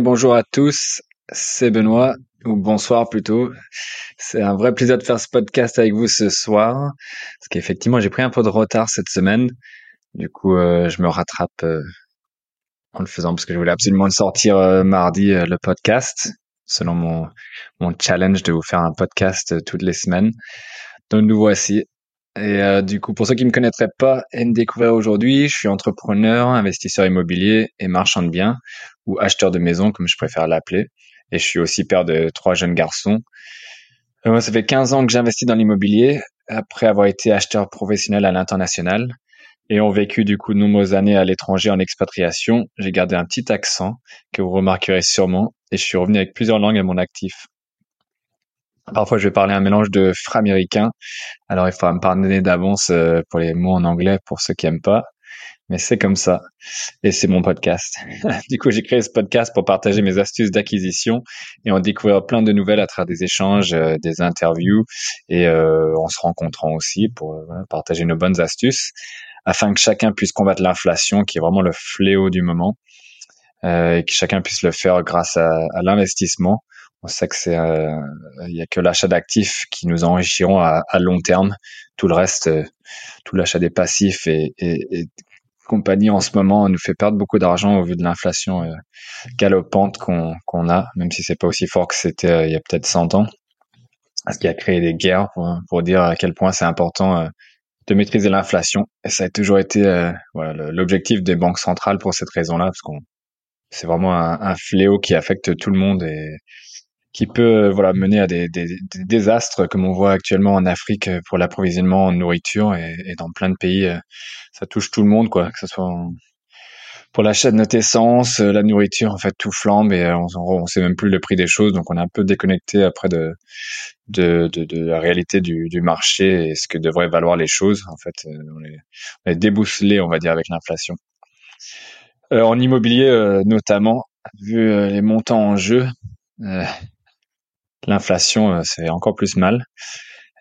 Bonjour à tous, c'est Benoît, ou bonsoir plutôt. C'est un vrai plaisir de faire ce podcast avec vous ce soir, parce qu'effectivement j'ai pris un peu de retard cette semaine. Du coup, euh, je me rattrape euh, en le faisant parce que je voulais absolument sortir euh, mardi le podcast, selon mon mon challenge de vous faire un podcast toutes les semaines. Donc nous voici. Et du coup, pour ceux qui me connaîtraient pas et me découvrir aujourd'hui, je suis entrepreneur, investisseur immobilier et marchand de biens ou acheteur de maison, comme je préfère l'appeler. Et je suis aussi père de trois jeunes garçons. Euh, moi, ça fait 15 ans que j'investis dans l'immobilier, après avoir été acheteur professionnel à l'international. Et ont vécu du coup de nombreuses années à l'étranger en expatriation. J'ai gardé un petit accent que vous remarquerez sûrement et je suis revenu avec plusieurs langues à mon actif. Parfois, je vais parler un mélange de américain. Alors, il faut me pardonner d'avance euh, pour les mots en anglais pour ceux qui aiment pas mais c'est comme ça. Et c'est mon podcast. du coup, j'ai créé ce podcast pour partager mes astuces d'acquisition et en découvrir plein de nouvelles à travers des échanges, euh, des interviews et euh, en se rencontrant aussi pour euh, partager nos bonnes astuces afin que chacun puisse combattre l'inflation qui est vraiment le fléau du moment et que chacun puisse le faire grâce à, à l'investissement. On sait que c'est il y a que l'achat d'actifs qui nous enrichiront à, à, long terme. Tout le reste, tout l'achat des passifs et, et, et compagnie en ce moment nous fait perdre beaucoup d'argent au vu de l'inflation euh, galopante qu'on qu'on a, même si c'est pas aussi fort que c'était euh, il y a peut-être 100 ans. Ce qui a créé des guerres pour, dire à quel point c'est important euh, de maîtriser l'inflation. Et ça a toujours été voilà, l'objectif des banques centrales pour cette raison-là, parce qu'on c'est vraiment un, un, fléau qui affecte tout le monde et qui peut voilà mener à des, des, des, désastres comme on voit actuellement en Afrique pour l'approvisionnement en nourriture et, et, dans plein de pays ça touche tout le monde quoi que ce soit pour l'achat de notre essence la nourriture en fait tout flambe et on, on sait même plus le prix des choses donc on est un peu déconnecté après de de, de, de la réalité du, du, marché et ce que devraient valoir les choses en fait on est, on est débousselé on va dire avec l'inflation. Euh, en immobilier euh, notamment vu euh, les montants en jeu l'inflation, euh, c'est encore plus mal.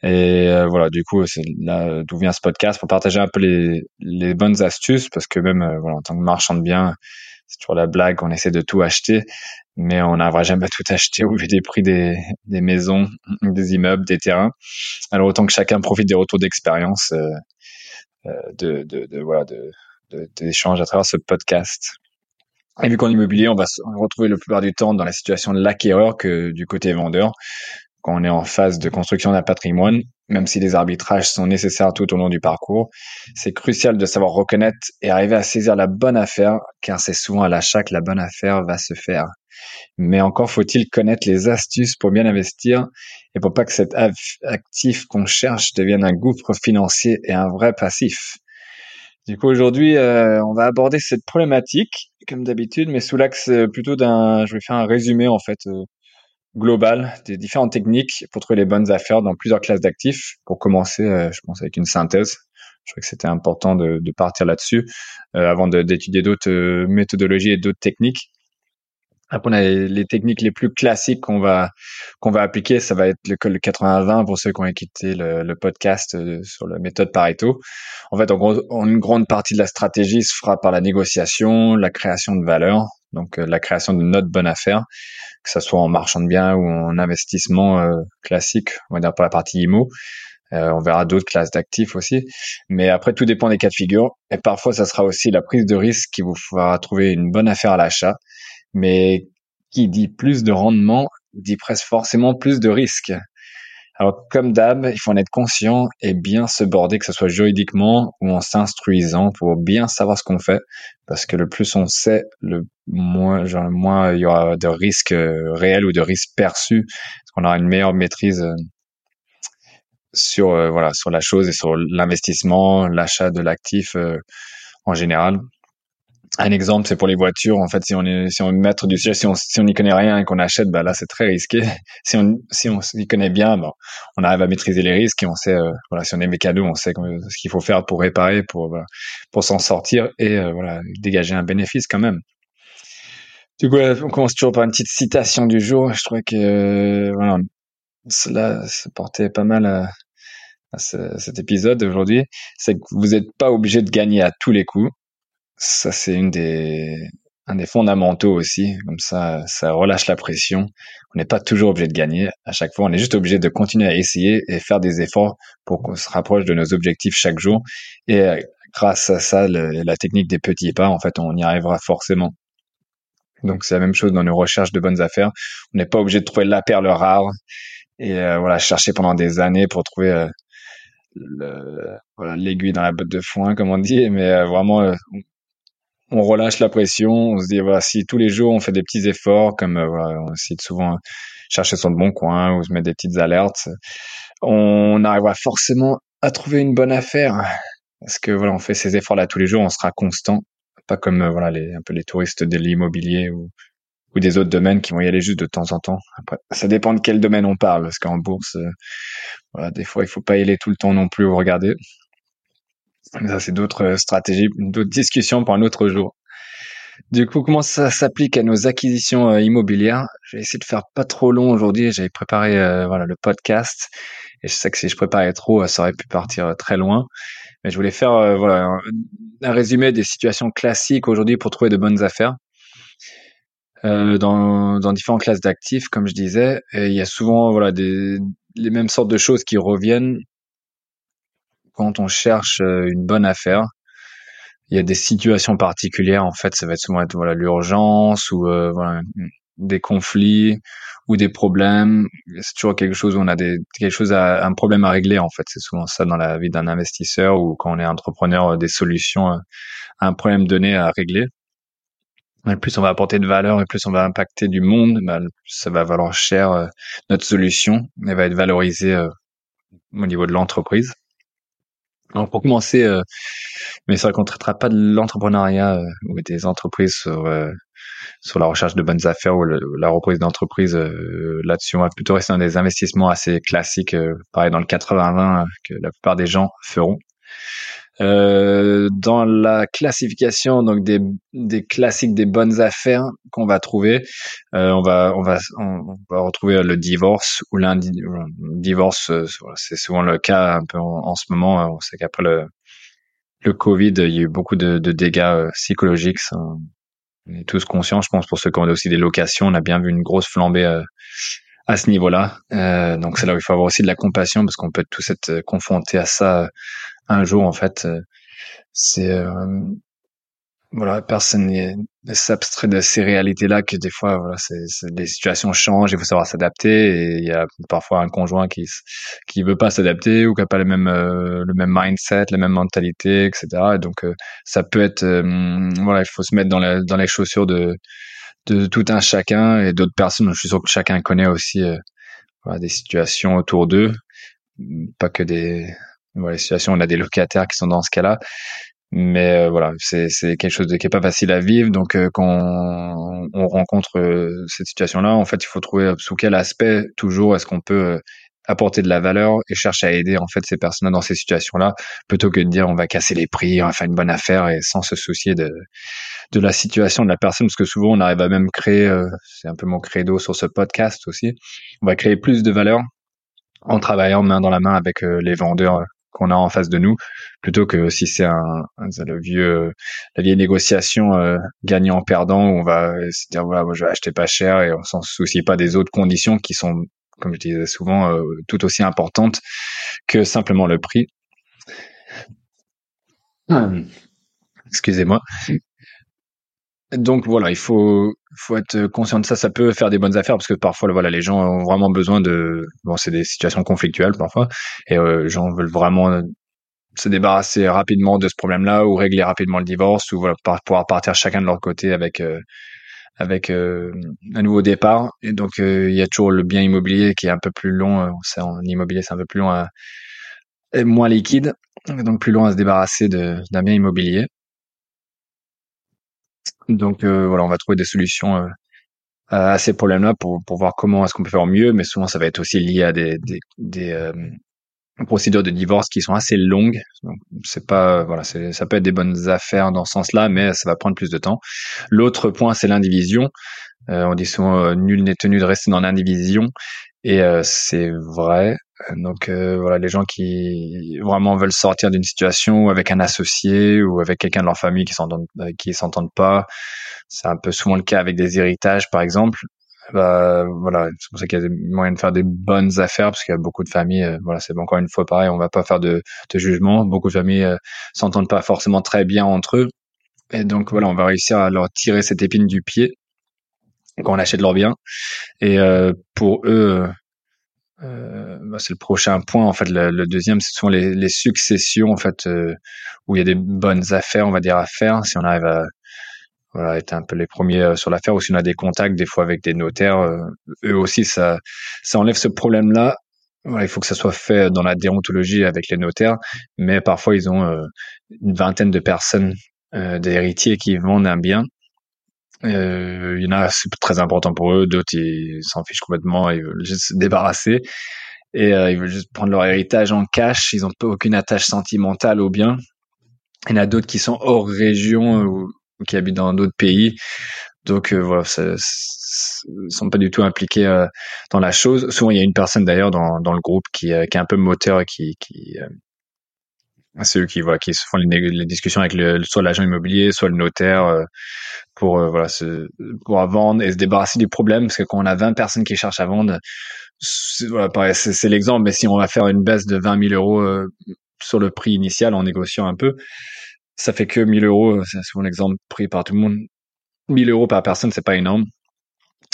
Et euh, voilà, du coup, c'est là d'où vient ce podcast pour partager un peu les, les bonnes astuces, parce que même euh, voilà, en tant que marchand de biens, c'est toujours la blague, on essaie de tout acheter, mais on n'arrivera jamais à tout acheter au vu des prix des, des maisons, des immeubles, des terrains. Alors autant que chacun profite des retours d'expérience euh, de, de, de, voilà, de, d'échanges à travers ce podcast. Et vu qu'en immobilier, on va se retrouver le plupart du temps dans la situation de l'acquéreur que du côté vendeur, quand on est en phase de construction d'un patrimoine, même si les arbitrages sont nécessaires tout au long du parcours, c'est crucial de savoir reconnaître et arriver à saisir la bonne affaire, car c'est souvent à l'achat que la bonne affaire va se faire. Mais encore faut-il connaître les astuces pour bien investir et pour pas que cet actif qu'on cherche devienne un gouffre financier et un vrai passif. Du coup, aujourd'hui, euh, on va aborder cette problématique, comme d'habitude, mais sous l'axe euh, plutôt d'un... Je vais faire un résumé, en fait, euh, global des différentes techniques pour trouver les bonnes affaires dans plusieurs classes d'actifs. Pour commencer, je pense, avec une synthèse. Je crois que c'était important de, de partir là-dessus avant d'étudier d'autres méthodologies et d'autres techniques. Après, on a les, techniques les plus classiques qu'on va qu'on va appliquer. Ça va être le, le 80-20 pour ceux qui ont écouté le, le, podcast euh, sur la méthode Pareto. En fait, en gros, une grande partie de la stratégie se fera par la négociation, la création de valeur, donc euh, la création de notre bonne affaire, que ce soit en marchand de biens ou en investissement euh, classique, on va dire pour la partie IMO. on verra d'autres classes d'actifs aussi. Mais après, tout dépend des cas de figure. Et parfois, ça sera aussi la prise de risque qui vous fera trouver une bonne affaire à l'achat mais qui dit plus de rendement dit presque forcément plus de risques. Alors comme d'hab, il faut en être conscient et bien se border, que ce soit juridiquement ou en s'instruisant pour bien savoir ce qu'on fait, parce que le plus on sait, le moins, genre, le moins il y aura de risques euh, réels ou de risques perçus, parce qu'on aura une meilleure maîtrise euh, sur euh, voilà sur la chose et sur l'investissement, l'achat de l'actif en général. Un exemple, c'est pour les voitures. En fait, si on est, si on maître du sujet, si on, si on n'y connaît rien et qu'on achète, bah là, c'est très risqué. Si on, si on s'y connaît bien, bon, on arrive à maîtriser les risques et on sait, euh, voilà, si on est mécano, on sait ce qu'il faut faire pour réparer, pour, pour s'en sortir et euh, voilà, dégager un bénéfice quand même. Du coup, on commence toujours par une petite citation du jour. Je trouvais que, euh, voilà, cela se portait pas mal à, à cet épisode d'aujourd'hui. C'est que vous n'êtes pas obligé de gagner à tous les coups ça c'est une des un des fondamentaux aussi. Comme ça, ça relâche la pression. On n'est pas toujours obligé de gagner. À chaque fois, on est juste obligé de continuer à essayer et faire des efforts pour qu'on se rapproche de nos objectifs chaque jour. Et euh, grâce à ça, la technique des petits pas, en fait, on y arrivera forcément. Donc c'est la même chose dans nos recherches de bonnes affaires. On n'est pas obligé de trouver la perle rare et euh, voilà chercher pendant des années pour trouver euh, le, voilà l'aiguille dans la botte de foin comme on dit. Mais euh, vraiment, on relâche la pression. On se dit voilà si tous les jours on fait des petits efforts comme voilà, on de souvent chercher son bon coin ou se mettre des petites alertes, on arrivera forcément à trouver une bonne affaire. Parce que voilà, on fait ces efforts-là tous les jours, on sera constant pas comme euh, voilà les un peu les touristes de l'immobilier ou ou des autres domaines qui vont y aller juste de temps en temps. Après, ça dépend de quel domaine on parle, parce qu'en bourse, euh, voilà, des fois, il faut pas y aller tout le temps non plus ou regarder. Ça, c'est d'autres euh, stratégies, d'autres discussions pour un autre jour. Du coup, comment ça s'applique à nos acquisitions immobilières? Je vais essayer de faire pas trop long aujourd'hui. J'avais préparé voilà le podcast et je sais que si je préparais trop, ça aurait pu partir très loin. Mais je voulais faire euh, voilà un, résumé des situations classiques aujourd'hui pour trouver de bonnes affaires. Euh, dans, dans différentes classes d'actifs, comme je disais, et il y a souvent voilà des les mêmes sortes de choses qui reviennent quand on cherche euh, une bonne affaire. Il y a des situations particulières en fait, ça va être souvent être voilà l'urgence ou euh, voilà des conflits ou des problèmes. C'est toujours quelque chose où on a des, quelque chose à, un problème à régler, en fait. C'est souvent ça dans la vie d'un investisseur ou quand on est entrepreneur, euh, des solutions à un problème donné à régler. plus on va apporter de valeur et plus on va impacter du monde, bah, ça va valoir cher euh, notre solution. Elle va être valorisée euh, au niveau de l'entreprise. Donc pour commencer, mais ça ne traitera pas de l'entrepreneuriat ou des entreprises sur sur la recherche de bonnes affaires ou la reprise d'entreprise euh, là-dessus. On va plutôt rester dans des investissements assez classiques, euh, pareil dans le 80-20 que la plupart des gens feront. Euh, dans la classification donc des, des classiques des bonnes affaires qu'on va trouver, euh, on va on va on va retrouver le divorce ou lundi divorce, c'est souvent le cas un peu en, ce moment. On sait qu'après le le Covid, il y a eu beaucoup de, de dégâts psychologiques. Ça, on est tous conscients, je pense, pour ceux qui ont aussi des locations, on a bien vu une grosse flambée euh, à ce niveau-là. Euh, donc c'est là où il faut avoir aussi de la compassion parce qu'on peut tous être euh, confrontés à ça un jour. En fait, c'est voilà, personne ne s'abstrait de ces réalités-là que des fois, voilà, c'est, les situations changent, il faut savoir s'adapter et il y a parfois un conjoint qui qui veut pas s'adapter ou qui a pas le même euh, le même mindset, la même mentalité, etc. Et donc euh, ça peut être, euh, voilà, il faut se mettre dans, la, dans les chaussures de de tout un chacun et d'autres personnes. Je suis sûr que chacun connaît aussi voilà, des situations autour d'eux, pas que des voilà, situations où on a des locataires qui sont dans ce cas-là, mais euh, voilà, c'est quelque chose de, qui est pas facile à vivre. Donc euh, quand on, on rencontre euh, cette situation-là, en fait, il faut trouver sous quel aspect toujours est-ce qu'on peut apporter de la valeur et chercher à aider en fait ces personnes dans ces situations-là, plutôt que de dire on va casser les prix, on va faire une bonne affaire et sans se soucier de de la situation de la personne, parce que souvent on arrive à même créer, c'est un peu mon credo sur ce podcast aussi, on va créer plus de valeur en travaillant main dans la main avec les vendeurs qu'on a en face de nous, plutôt que si c'est un, le vieux, la vieille négociation euh, gagnant-perdant où on va se dire voilà, moi je vais acheter pas cher et on s'en soucie pas des autres conditions qui sont, comme je disais souvent, euh, tout aussi importantes que simplement le prix. Excusez-moi. Donc voilà, il faut faut être conscient de ça. Ça peut faire des bonnes affaires parce que parfois, voilà, les gens ont vraiment besoin de. Bon, c'est des situations conflictuelles parfois, et euh, les gens veulent vraiment se débarrasser rapidement de ce problème-là ou régler rapidement le divorce ou voilà, pouvoir partir chacun de leur côté avec euh, euh, un nouveau départ. Et donc il y a toujours le bien immobilier qui est un peu plus long. en immobilier, c'est un peu plus long à, et moins liquide, donc plus long à se débarrasser d'un bien immobilier. Donc euh, voilà, on va trouver des solutions euh, à ces problèmes-là pour, pour voir comment est-ce qu'on peut faire mieux, mais souvent ça va être aussi lié à des, des, des euh, procédures de divorce qui sont assez longues. Donc c'est pas voilà, c'est ça peut être des bonnes affaires dans ce sens-là, mais ça va prendre plus de temps. L'autre point, c'est l'indivision. on dit souvent nul n'est tenu de rester dans l'indivision, et c'est vrai. Donc voilà, les gens qui vraiment veulent sortir d'une situation avec un associé ou avec quelqu'un de leur famille qui s'entendent qui s'entendent pas, c'est un peu souvent le cas avec des héritages par exemple. Bah voilà, c'est pour ça qu'il y a des moyens de faire des bonnes affaires parce qu'il y a beaucoup de familles. voilà, c'est encore une fois pareil, on va pas faire de, de jugement. Beaucoup de familles s'entendent pas forcément très bien entre eux, et donc voilà, on va réussir à leur tirer cette épine du pied quand on achète leurs biens. Et pour eux, euh, bah, c'est le prochain point en fait. Le, deuxième, ce sont les, les successions en fait euh, où il y a des bonnes affaires, on va dire à faire. Si on arrive à voilà être un peu les premiers euh, sur l'affaire, ou si on a des contacts des fois avec des notaires, eux aussi ça ça enlève ce problème là. Il faut que ça soit fait dans la déontologie avec les notaires, mais parfois ils ont une vingtaine de personnes, des héritiers qui vendent un bien euh, il y en a, c'est très important pour eux. D'autres, ils s'en fichent complètement. Ils veulent juste se débarrasser. Et euh, ils veulent juste prendre leur héritage en cash. Ils n'ont aucune attache sentimentale au bien. Il y en a d'autres qui sont hors région euh, ou, qui habitent dans d'autres pays. Donc euh, voilà, ça, sont pas du tout impliqués euh, dans la chose. Souvent, il y a une personne d'ailleurs dans, le groupe qui, qui est un peu moteur et qui, qui c'est eux qui voilà qui font les, discussions avec le, soit l'agent immobilier, soit le notaire euh, pour euh, voilà se, pour vendre et se débarrasser du problème parce que quand on a 20 personnes qui cherchent à vendre, c'est, voilà, l'exemple, mais si on va faire une baisse de 20 000 euros euh, sur le prix initial en négociant un peu, ça fait que 1000 euros. C'est souvent l'exemple pris par tout le monde. 1000 euros par personne, c'est pas énorme.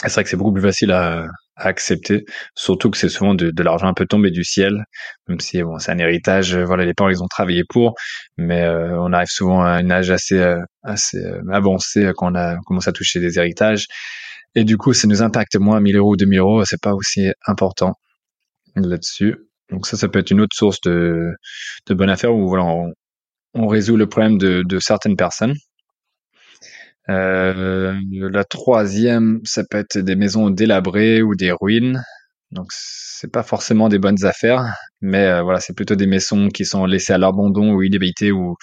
C'est vrai que c'est beaucoup plus facile à, accepter, surtout que c'est souvent de, l'argent un peu tombé du ciel, même si bon, c'est un héritage, euh, voilà, les parents ils ont travaillé pour, mais euh, on arrive souvent à un âge assez euh, assez avancé quand on a à toucher des héritages, et du coup ça nous impacte moins 1000 euros ou 2000 euros, c'est pas aussi important là-dessus. Donc ça, ça peut être une autre source de, de bonne affaire où voilà, on, on résout le problème de, de certaines personnes euh, la troisième, ça peut être des maisons délabrées ou des ruines. Donc c'est pas forcément des bonnes affaires, mais euh, voilà, c'est plutôt des maisons qui sont laissées à l'abandon ou inhabitées où,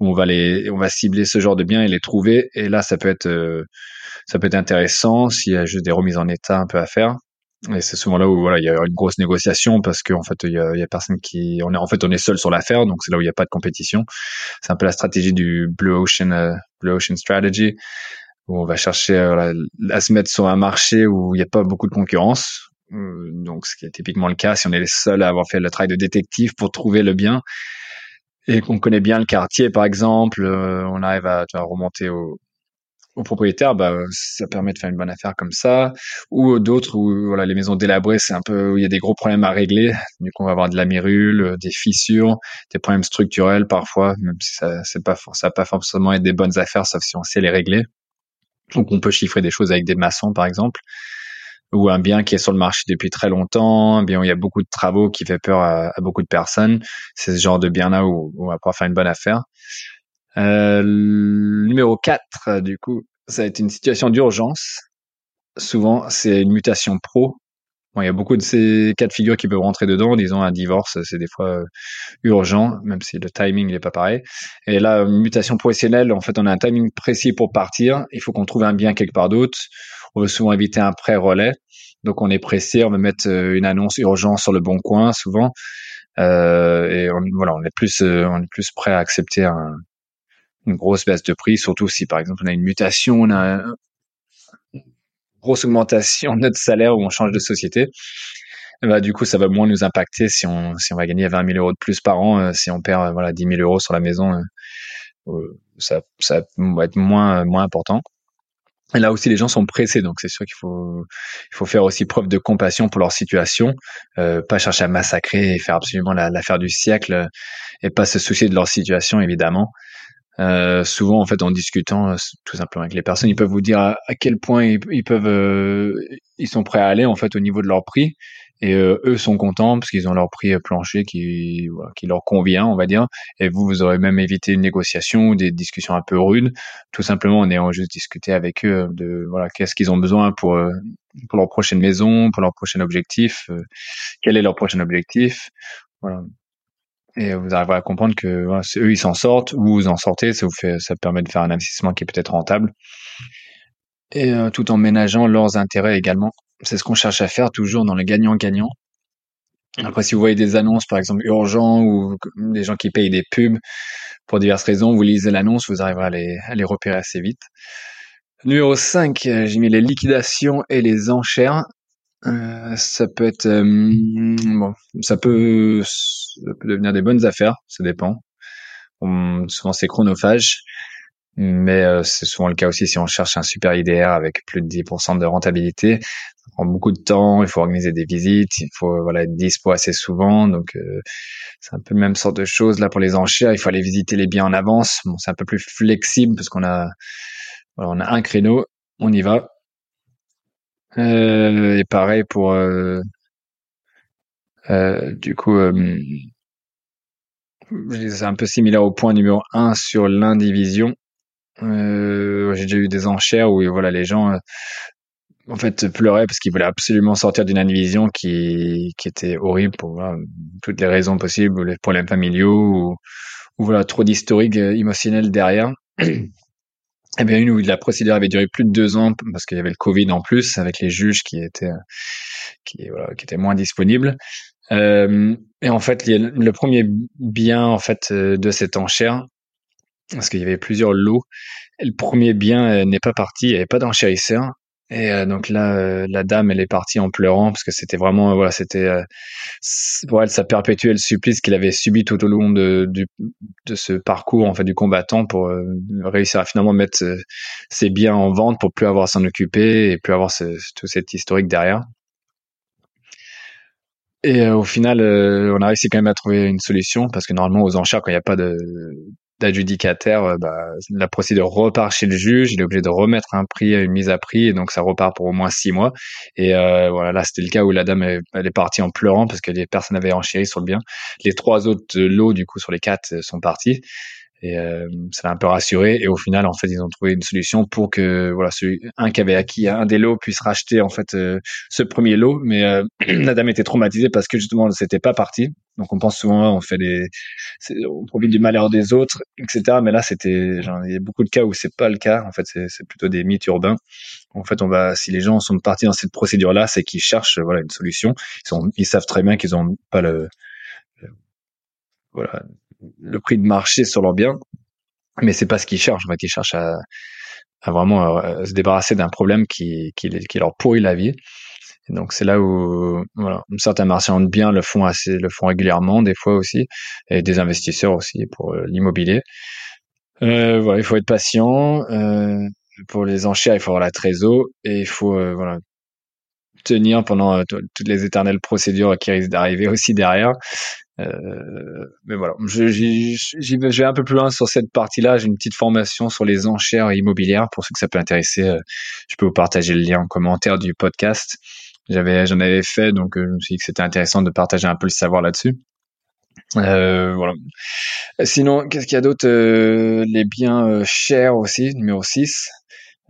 où, on va les, on va cibler ce genre de biens et les trouver. Et là, ça peut être, euh, ça peut être intéressant s'il y a juste des remises en état un peu à faire. Et c'est souvent là où voilà, il y a une grosse négociation parce qu'en fait, il y a, il y a personne qui, on est en fait, on est seul sur l'affaire, donc c'est là où il n'y a pas de compétition. C'est un peu la stratégie du Blue Ocean, euh, Blue Ocean Strategy, où on va chercher euh, à se mettre sur un marché où il n'y a pas beaucoup de concurrence. Euh, donc, ce qui est typiquement le cas si on est les seuls à avoir fait le travail de détective pour trouver le bien et qu'on connaît bien le quartier, par exemple, on arrive à, à remonter au, aux propriétaires, bah, ça permet de faire une bonne affaire comme ça. Ou d'autres où voilà, les maisons délabrées, c'est un peu où il y a des gros problèmes à régler. Du coup, on va avoir de la mérule, des fissures, des problèmes structurels parfois, même si ça c'est pas ça va pas forcément être des bonnes affaires, sauf si on sait les régler. Donc, on peut chiffrer des choses avec des maçons, par exemple, ou un bien qui est sur le marché depuis très longtemps, un bien où il y a beaucoup de travaux qui fait peur à, beaucoup de personnes. C'est ce genre de bien-là où, où on va pouvoir faire une bonne affaire. Euh, numéro 4, du coup, ça a été une situation d'urgence. Souvent, c'est une mutation pro. Bon, il y a beaucoup de ces cas de figure qui peuvent rentrer dedans. Disons, un divorce, c'est des fois euh, urgent, même si le timing n'est pas pareil. Et là, mutation professionnelle, en fait, on a un timing précis pour partir. Il faut qu'on trouve un bien quelque part d'autre. On veut souvent éviter un pré-relais. Donc, on est pressé, on va mettre euh, une annonce urgente sur le bon coin, souvent. Euh, et voilà, on est plus, on est plus prêt à accepter un, une grosse baisse de prix, surtout si par exemple on a une mutation, on a une grosse augmentation de notre salaire ou on change de société. Bah, du coup, ça va moins nous impacter si on, si on va gagner 20 000 euros de plus par an. Euh, si on perd euh, voilà 10 000 euros sur la maison, euh, ça, ça va être moins, moins important. Et là aussi, les gens sont pressés, donc c'est sûr qu'il faut, il faut faire aussi preuve de compassion pour leur situation, euh, pas chercher à massacrer et faire absolument l'affaire du siècle, et pas se soucier de leur situation évidemment. Euh, souvent, en fait, en discutant euh, tout simplement avec les personnes, ils peuvent vous dire à, quel point ils, peuvent, euh, ils sont prêts à aller en fait au niveau de leur prix. Et eux sont contents parce qu'ils ont leur prix plancher qui, qui leur convient, on va dire. Et vous, vous aurez même évité une négociation ou des discussions un peu rudes, tout simplement en ayant juste discuté avec eux de voilà qu'est-ce qu'ils ont besoin pour pour leur prochaine maison, pour leur prochain objectif, quel est leur prochain objectif. Voilà et vous arriverez à comprendre que voilà, eux ils s'en sortent ou vous en sortez, ça vous fait, ça permet de faire un investissement qui est peut-être rentable et euh, tout en ménageant leurs intérêts également. C'est ce qu'on cherche à faire toujours dans le gagnant-gagnant. Après, si vous voyez des annonces, par exemple, urgents ou des gens qui payent des pubs pour diverses raisons, vous lisez l'annonce, vous arriverez à les, à les repérer assez vite. Numéro 5, j'ai mis les liquidations et les enchères. Euh, ça peut être euh, bon, ça peut, ça devenir des bonnes affaires, ça dépend. souvent c'est chronophage, mais euh, c'est souvent le cas aussi si on cherche un super IDR avec plus de 10% de rentabilité. Ça prend beaucoup de temps, il faut organiser des visites, il faut voilà être dispo assez souvent, donc euh, c'est un peu le même sorte de choses là pour les enchères. Il faut aller visiter les biens en avance. Bon, c'est un peu plus flexible parce qu'on a voilà, on a un créneau, on y va. Euh, et pareil pour euh, euh, du coup c'est un peu similaire au point numéro 1 sur l'indivision. Euh, j'ai déjà eu des enchères où voilà les gens en fait pleuraient parce qu'ils voulaient absolument sortir d'une indivision qui qui était horrible pour toutes les raisons possibles, les problèmes familiaux ou, ou voilà trop d'historique émotionnel derrière. Eh bien, une où la procédure avait duré plus de deux ans parce qu'il y avait le Covid en plus, avec les juges qui étaient qui voilà, qui étaient moins disponibles. Euh, et en fait, le premier bien en fait euh, de cette enchère, parce qu'il y avait plusieurs lots, le premier bien euh, n'est pas parti, il n'y avait pas d'enchérisseur. Et euh, donc là, euh, la dame, elle est partie en pleurant parce que c'était vraiment, voilà, c'était pour elle, ça supplice qu'il avait subi tout au long de, de ce parcours en fait du combattant pour réussir à finalement mettre ses biens en vente pour plus avoir à s'en occuper et plus avoir ce, tout cet historique derrière. Et au final, on a réussi quand même à trouver une solution parce que normalement aux enchères, quand il n'y a pas de d'adjudicataire, euh, bah, la procédure repart chez le juge, il est obligé de remettre un prix, une mise à prix, et donc ça repart pour au moins six mois. Et euh, voilà, là c'était le cas où la dame elle, est partie en pleurant parce que les personnes avaient enchéri sur le bien. Les trois autres lots du coup sur les quatre sont partis. Et euh, ça l'a un peu rassuré. Et au final, en fait, ils ont trouvé une solution pour que voilà, celui, un qui avait acquis un des lots puisse racheter en fait euh, ce premier lot. Mais euh, la dame était traumatisée parce que justement, c'était pas parti. Donc on pense souvent, on fait des, on profite du malheur des autres, etc. Mais là, c'était, il y a beaucoup de cas où c'est pas le cas. En fait, c'est plutôt des mythes urbains. En fait, on va, si les gens sont partis dans cette procédure-là, c'est qu'ils cherchent voilà une solution. Ils sont, ils savent très bien qu'ils ont pas le, le voilà le prix de marché sur leurs biens, mais c'est pas ce qu'ils cherchent. En fait, ils cherchent à, vraiment euh, se débarrasser d'un problème qui, qui, leur pourrit la vie. Donc c'est là où voilà, certains marchands de biens le font assez, le font régulièrement, des fois aussi, et des investisseurs aussi pour euh, l'immobilier. Euh, voilà, il faut être patient. pour les enchères, il faut avoir la trésor et il faut voilà tenir pendant toutes les éternelles procédures qui risquent d'arriver aussi derrière. Euh, mais voilà, j'y vais un peu plus loin sur cette partie-là. J'ai une petite formation sur les enchères immobilières pour ceux que ça peut intéresser. Euh, je peux vous partager le lien en commentaire du podcast. J'avais, j'en avais fait, donc euh, je me suis dit que c'était intéressant de partager un peu le savoir là-dessus. Euh, voilà. Sinon, qu'est-ce qu'il y a d'autre? Les biens chers aussi, numéro 6.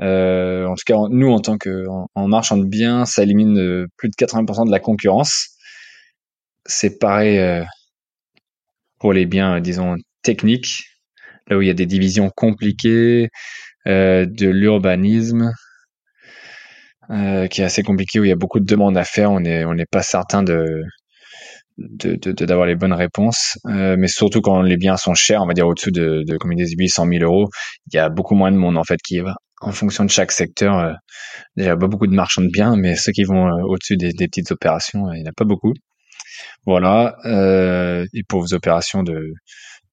En tout cas, nous, en tant que en, marchand de biens, ça élimine plus de 80% de la concurrence. C'est pareil euh, pour les biens, disons, techniques, là où il y a des divisions compliquées, euh, de l'urbanisme, euh, qui est assez compliqué, où il y a beaucoup de demandes à faire, on n'est on n'est pas certain de d'avoir de, les bonnes réponses, mais surtout quand les biens sont chers, on va dire au-dessus de, de comme 800 000 euros, il y a beaucoup moins de monde en fait qui va. En fonction de chaque secteur, il y a pas beaucoup de marchands de biens, mais ceux qui vont au-dessus des, petites opérations, il n'y en a pas beaucoup. Voilà. Euh, et pour vos opérations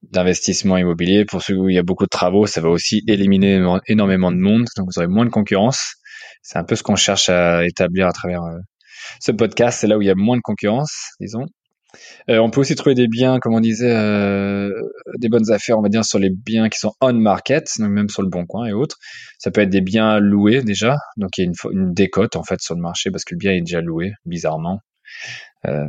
d'investissement immobilier, pour ceux où il y a beaucoup de travaux, ça va aussi éliminer énormément de monde, donc vous aurez moins de concurrence. C'est un peu ce qu'on cherche à établir à travers euh, ce podcast. C'est là où il y a moins de concurrence, disons. Euh, on peut aussi trouver des biens, comme on disait, euh, des bonnes affaires, on va dire, sur les biens qui sont on market, donc même sur le Bon Coin et autres. Ça peut être des biens loués déjà, donc il y a une, décote en fait sur le marché parce que le bien est déjà loué, bizarrement. Euh,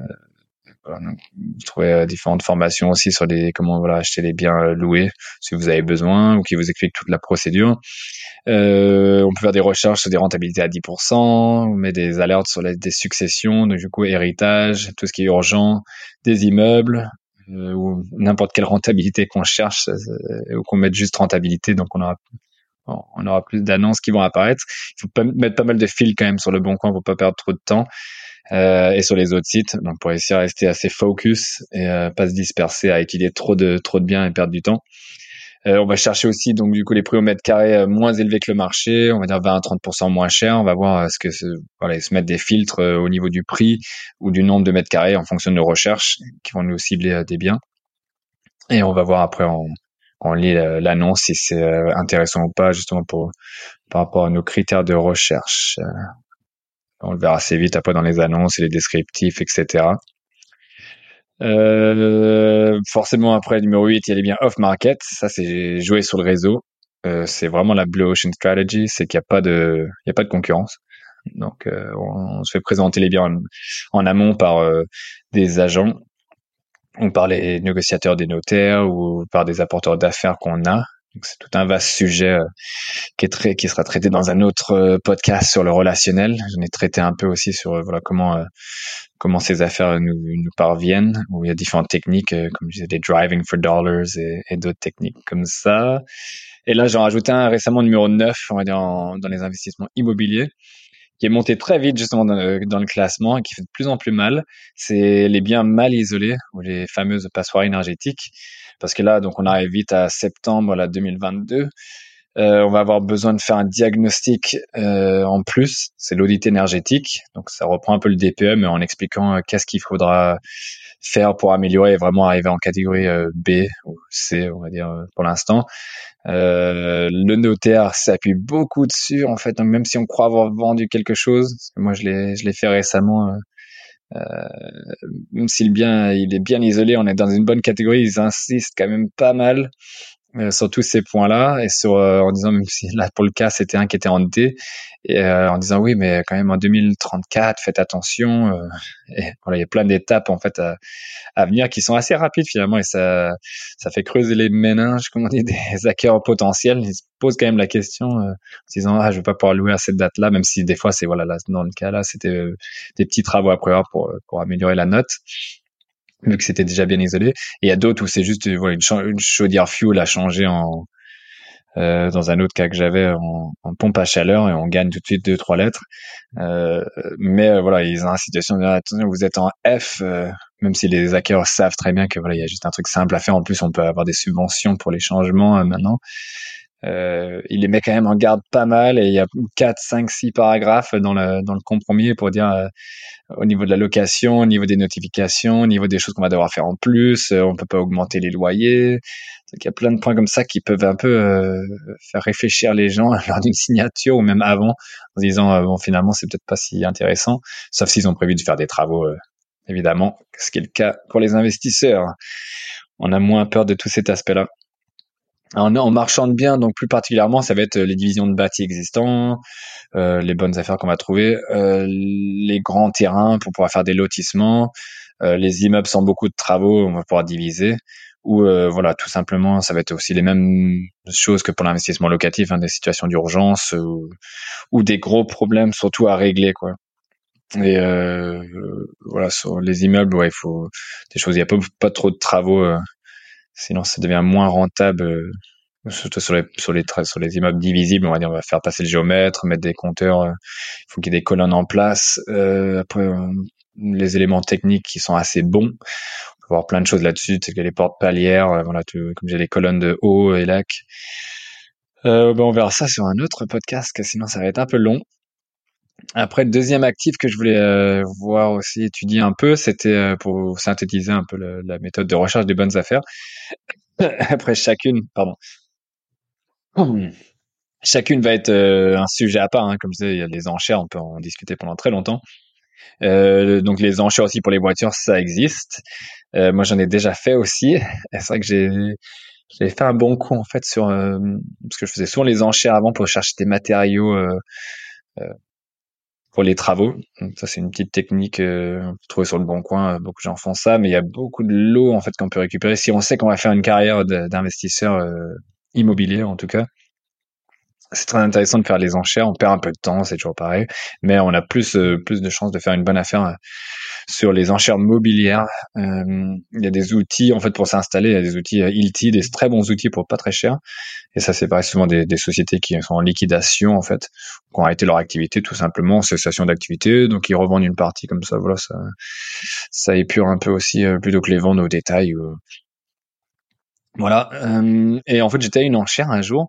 voilà, vous trouvez euh, différentes formations aussi sur les comment voilà acheter les biens euh, loués si vous avez besoin ou qui vous expliquent toute la procédure. Euh, on peut faire des recherches sur des rentabilités à 10%, on met des alertes sur les, des successions, donc du coup héritage, tout ce qui est urgent, des immeubles euh, ou n'importe quelle rentabilité qu'on cherche ou qu'on mette juste rentabilité, donc on aura on aura plus d'annonces qui vont apparaître. Il faut mettre pas mal de fils quand même sur le bon coin pour pas perdre trop de temps. Euh, et sur les autres sites, donc pour essayer de rester assez focus et euh, pas se disperser à étudier trop de biens et perdre du temps. Euh, on va chercher aussi donc du coup les prix au mètre carré euh, moins élevés que le marché, on va dire 20 à 30% moins cher. On va voir ce que voilà, se mettre des filtres au niveau du prix ou du nombre de mètres carrés en fonction de nos recherches qui vont nous cibler des biens. Et on va voir après en, on lit l'annonce si c'est intéressant ou pas justement par rapport à nos critères de recherche. On le verra assez vite après dans les annonces et les descriptifs, etc. Euh, forcément, après, numéro 8, il y a les biens off-market. Ça, c'est jouer sur le réseau. Euh, c'est vraiment la Blue Ocean Strategy, c'est qu'il n'y a pas de, y a pas de concurrence. Donc, euh, on, se fait présenter les biens en, amont par euh, des agents ou par les négociateurs des notaires ou par des apporteurs d'affaires qu'on a. C'est tout un vaste sujet euh, qui est très, qui sera traité dans un autre euh, podcast sur le relationnel. J'en ai traité un peu aussi sur euh, voilà comment comment ces affaires nous, nous parviennent, où il y a différentes techniques, comme je disais, des driving for dollars et, d'autres techniques comme ça. Et là, j'en rajouté un récemment numéro 9, on va dire, dans les investissements immobiliers qui est monté très vite justement dans le, classement et qui fait de plus en plus mal, c'est les biens mal isolés ou les fameuses passoires énergétiques. Parce que là, donc on arrive vite à septembre là, 2022. Euh, on va avoir besoin de faire un diagnostic euh, en plus, c'est l'audit énergétique. Donc ça reprend un peu le DPE, mais en expliquant euh, qu'est-ce qu'il faudra faire pour améliorer et vraiment arriver en catégorie B ou C, on va dire pour l'instant. Le notaire s'appuie beaucoup dessus en fait, donc même si on croit avoir vendu quelque chose, moi je l'ai je l'ai fait récemment. Euh, même si bien il est bien isolé, on est dans une bonne catégorie, ils insistent quand même pas mal sur tous ces points-là et sur euh, en disant même si là pour le cas c'était un qui était en D et euh, en disant oui mais quand même en 2034 faites attention et voilà il y a plein d'étapes en fait à, à, venir qui sont assez rapides finalement et ça ça fait creuser les méninges comme on dit des acquéreurs potentiels. Ils se posent quand même la question en disant ah je vais pas pouvoir louer à cette date-là même si des fois c'est voilà là dans le cas là c'était des petits travaux à prévoir pour pour améliorer la note vu que c'était déjà bien isolé. Et il y a d'autres où c'est juste voilà, une, chaudière fuel à changer en euh, dans un autre cas que j'avais en, pompe à chaleur et on gagne tout de suite deux trois lettres. Euh, mais euh, voilà, ils ont une situation de attention, vous êtes en F, euh, même si les hackers savent très bien que voilà, il y a juste un truc simple à faire. En plus, on peut avoir des subventions pour les changements euh, maintenant. Euh, il les met quand même en garde pas mal et il y a 4, 5, 6 paragraphes dans le, dans le compromis pour dire euh, au niveau de la location, au niveau des notifications, au niveau des choses qu'on va devoir faire en plus, euh, on peut pas augmenter les loyers. Donc il y a plein de points comme ça qui peuvent un peu euh, faire réfléchir les gens lors d'une signature ou même avant en disant bon finalement c'est peut-être pas si intéressant, sauf s'ils ont prévu de faire des travaux évidemment, ce qui est le cas pour les investisseurs. On a moins peur de tout cet aspect-là. En, en marchand de biens, donc plus particulièrement, ça va être les divisions de bâtis existants, euh, les bonnes affaires qu'on va trouver, euh, les grands terrains pour pouvoir faire des lotissements, euh, les immeubles sans beaucoup de travaux, on va pouvoir diviser, ou euh, voilà, tout simplement, ça va être aussi les mêmes choses que pour l'investissement locatif, hein, des situations d'urgence ou, ou, des gros problèmes surtout à régler, quoi. Et euh, voilà, sur les immeubles, ouais, il faut des choses, il n'y a pas, pas trop de travaux Sinon, ça devient moins rentable, euh, surtout sur les, immeubles divisibles. On va dire, on va faire passer le géomètre, mettre des compteurs. Euh, il faut qu'il y ait des colonnes en place. Euh, après, les éléments techniques qui sont assez bons. On peut voir plein de choses là-dessus, telles que les portes palières, voilà, comme j'ai les colonnes de haut et lac. Euh, ben on verra ça sur un autre podcast, sinon ça va être un peu long. Après, le deuxième actif que je voulais euh, voir aussi étudier un peu, c'était euh, pour synthétiser un peu le, la méthode de recherche des bonnes affaires. Après, chacune, pardon. Chacune va être euh, un sujet à part. Hein. Comme je disais, il y a les enchères, on peut en discuter pendant très longtemps. donc les enchères aussi pour les voitures, ça existe. moi, j'en ai déjà fait aussi. C'est vrai que j'ai j'ai fait un bon coup en fait sur parce que je faisais souvent les enchères avant pour chercher des matériaux pour les travaux. Ça, c'est une petite technique euh, trouvée sur le bon coin. Euh, beaucoup de gens font ça, mais il y a beaucoup de lots en fait qu'on peut récupérer si on sait qu'on va faire une carrière d'investisseur euh, immobilier en tout cas. C'est très intéressant de faire les enchères. On perd un peu de temps, c'est toujours pareil, mais on a plus plus de chances de faire une bonne affaire sur les enchères mobilières. Euh, il y a des outils en fait pour s'installer, il y a des outils Ilti, des très bons outils pour pas très cher. Et ça, c'est pareil souvent des, des, sociétés qui sont en liquidation en fait, qui ont arrêté leur activité tout simplement, cessation d'activité, donc ils revendent une partie comme ça. Voilà, ça, ça épure un peu aussi plutôt que les vendre au détail. Voilà. Euh, et en fait, j'étais à une enchère un jour